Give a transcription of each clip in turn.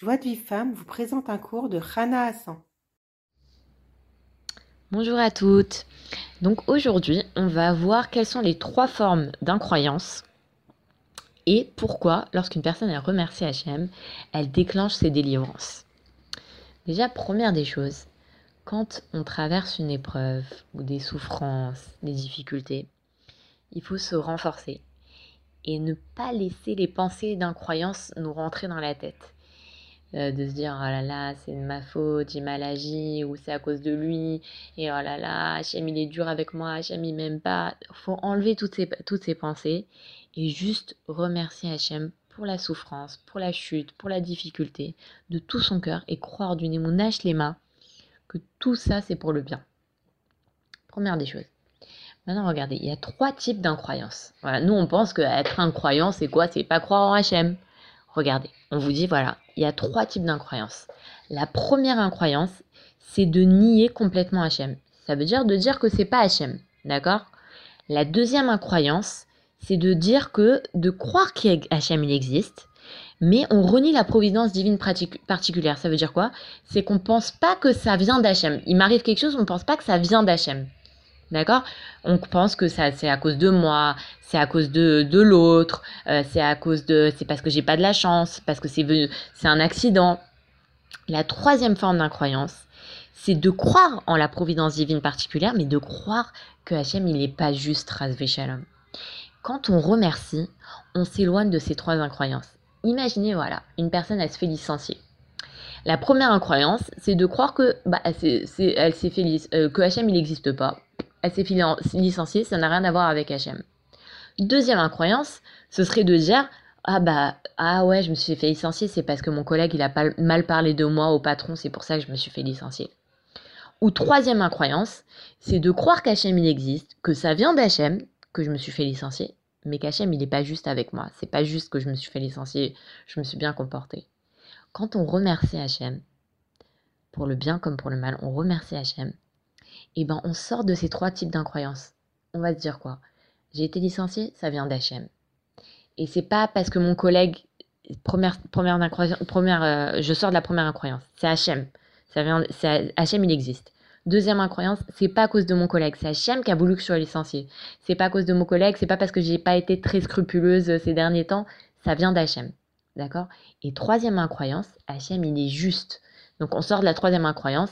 Joie de vie femme vous présente un cours de Rana Hassan. Bonjour à toutes. Donc aujourd'hui, on va voir quelles sont les trois formes d'incroyance et pourquoi, lorsqu'une personne elle remercie Hachem, elle déclenche ses délivrances. Déjà, première des choses, quand on traverse une épreuve ou des souffrances, des difficultés, il faut se renforcer et ne pas laisser les pensées d'incroyance nous rentrer dans la tête. Euh, de se dire oh là là c'est de ma faute j'ai mal agi ou c'est à cause de lui et oh là là Hachem il est dur avec moi Hachem il m'aime pas faut enlever toutes ces, toutes pensées et juste remercier Hachem pour la souffrance pour la chute pour la difficulté de tout son cœur et croire du les mains que tout ça c'est pour le bien première des choses Maintenant, regardez, il y a trois types d'incroyances. Voilà, nous, on pense qu'être incroyant, c'est quoi? C'est pas croire en Hachem. Regardez, on vous dit, voilà, il y a trois types d'incroyances. La première incroyance, c'est de nier complètement Hachem. Ça veut dire de dire que c'est pas Hachem, d'accord? La deuxième incroyance, c'est de dire que, de croire qu'Hachem il existe, mais on renie la providence divine particulière. Ça veut dire quoi? C'est qu'on pense pas que ça vient d'Hachem. Il m'arrive quelque chose, on ne pense pas que ça vient d'Hachem. D'accord? On pense que ça c'est à cause de moi, c'est à cause de, de l'autre, euh, c'est à cause de c'est parce que j'ai pas de la chance, parce que c'est c'est un accident. La troisième forme d'incroyance, c'est de croire en la providence divine particulière, mais de croire que Hachem il n'est pas juste. Quand on remercie, on s'éloigne de ces trois incroyances. Imaginez voilà, une personne elle se fait licencier. La première incroyance, c'est de croire que bah, c'est, elle s'est fait euh, que Hachem il n'existe pas elle s'est licenciée, ça n'a rien à voir avec HM. Deuxième incroyance, ce serait de dire ah bah ah ouais je me suis fait licencier c'est parce que mon collègue il a pas mal parlé de moi au patron c'est pour ça que je me suis fait licencier. Ou troisième incroyance, c'est de croire qu'Hachem il existe, que ça vient d'Hachem que je me suis fait licencier, mais qu'Hachem il n'est pas juste avec moi. C'est pas juste que je me suis fait licencier, je me suis bien comporté. Quand on remercie Hachem, pour le bien comme pour le mal, on remercie Hachem, et eh ben on sort de ces trois types d'incroyances. On va se dire quoi? J'ai été licencié, ça vient d'Hachem. Et c'est pas parce que mon collègue première première, première euh, je sors de la première incroyance, c'est Hachem. Ça vient Hachem il existe. Deuxième incroyance, c'est pas à cause de mon collègue, c'est Hachem qui a voulu que je sois licencié. C'est pas à cause de mon collègue, c'est pas parce que j'ai pas été très scrupuleuse ces derniers temps, ça vient d'Hachem. D'accord? Et troisième incroyance, Hachem il est juste. Donc on sort de la troisième incroyance,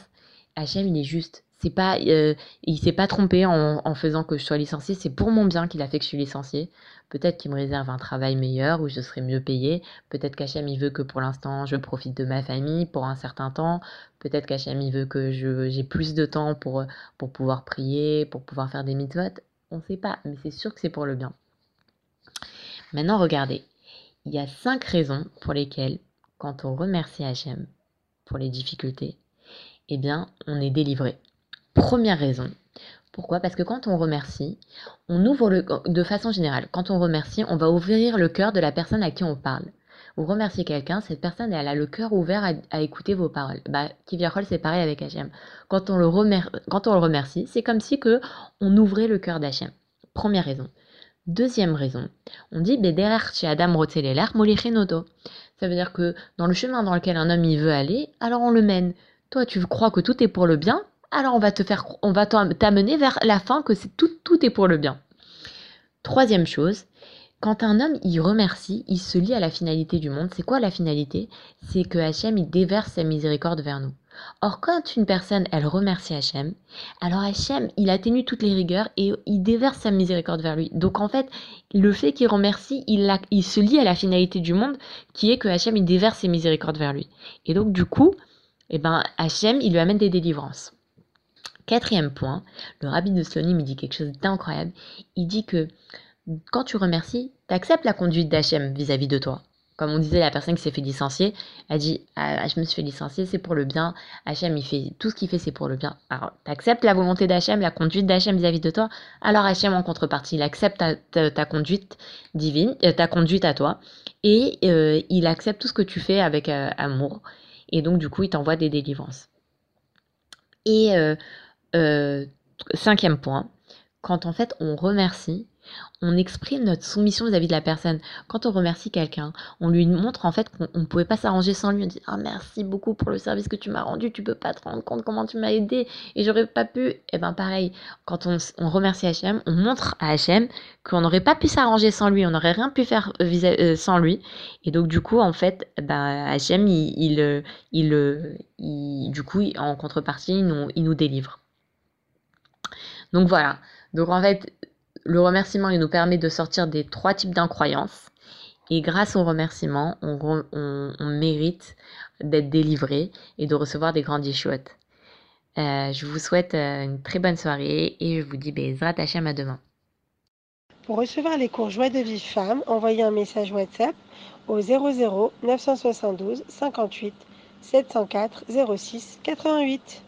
Hachem il est juste c'est pas, euh, il s'est pas trompé en, faisant que je sois licenciée. C'est pour mon bien qu'il a fait que je suis licenciée. Peut-être qu'il me réserve un travail meilleur où je serai mieux payée. Peut-être qu'Hachem il veut que pour l'instant je profite de ma famille pour un certain temps. Peut-être qu'Hachem il veut que j'ai plus de temps pour, pour pouvoir prier, pour pouvoir faire des mitzvot. On sait pas, mais c'est sûr que c'est pour le bien. Maintenant, regardez. Il y a cinq raisons pour lesquelles, quand on remercie Hachem pour les difficultés, eh bien, on est délivré. Première raison. Pourquoi? Parce que quand on remercie, on ouvre de façon générale, quand on remercie, on va ouvrir le cœur de la personne à qui on parle. Vous remerciez quelqu'un, cette personne elle a le cœur ouvert à, écouter vos paroles. Bah, Kiviachol c'est pareil avec Hachem. Quand on le, quand on le remercie, c'est comme si que on ouvrait le cœur d'Hachem. Première raison. Deuxième raison, on dit chez Adam Ça veut dire que dans le chemin dans lequel un homme y veut aller, alors on le mène. Toi, tu crois que tout est pour le bien, alors on va te faire, on va t'amener vers la fin que c'est tout, tout est pour le bien. Troisième chose, quand un homme y remercie, il se lie à la finalité du monde. C'est quoi la finalité? C'est que Hachem il déverse sa miséricorde vers nous. Or, quand une personne, elle remercie Hachem, alors Hachem, il atténue toutes les rigueurs et il déverse sa miséricorde vers lui. Donc, en fait, le fait qu'il remercie, il, se lie à la finalité du monde, qui est que Hachem, il déverse ses miséricordes vers lui. Et donc, du coup, eh ben, Hachem, il lui amène des délivrances. Quatrième point, le rabbi de Slonim dit quelque chose d'incroyable. Il dit que quand tu remercies, tu acceptes la conduite d'Hachem vis-à-vis de toi. Comme on disait, la personne qui s'est fait licencier a dit ah, Je me suis fait licencier, c'est pour le bien. Hachem, il fait tout ce qu'il fait, c'est pour le bien. Alors, tu acceptes la volonté d'Hachem, la conduite d'Hachem vis-à-vis de toi. Alors, Hachem, en contrepartie, il accepte ta, conduite divine, euh, ta conduite à toi. Et euh, il accepte tout ce que tu fais avec euh, amour. Et donc, du coup, il t'envoie des délivrances. Et cinquième point, quand en fait on remercie, on exprime notre soumission vis-à-vis de la personne. Quand on remercie quelqu'un, on lui montre en fait qu'on ne pouvait pas s'arranger sans lui. On dit ah merci beaucoup pour le service que tu m'as rendu. Tu peux pas te rendre compte comment tu m'as aidé et j'aurais pas pu. Et eh ben pareil, quand on, remercie HM, on montre à HM qu'on n'aurait pas pu s'arranger sans lui. On n'aurait rien pu faire euh, sans lui. Et donc du coup en fait, ben, HM il, il, du coup en contrepartie il nous, il nous délivre. Donc voilà. Donc en fait, le remerciement, il nous permet de sortir des trois types d'incroyances. Et grâce au remerciement, on, mérite d'être délivré et de recevoir des grandes chouettes. Euh, je vous souhaite euh, une très bonne soirée et je vous dis Bezrat Hachem à demain. Pour recevoir les cours Joie de vie femme, envoyez un message WhatsApp au 00 972 58 704 06 88.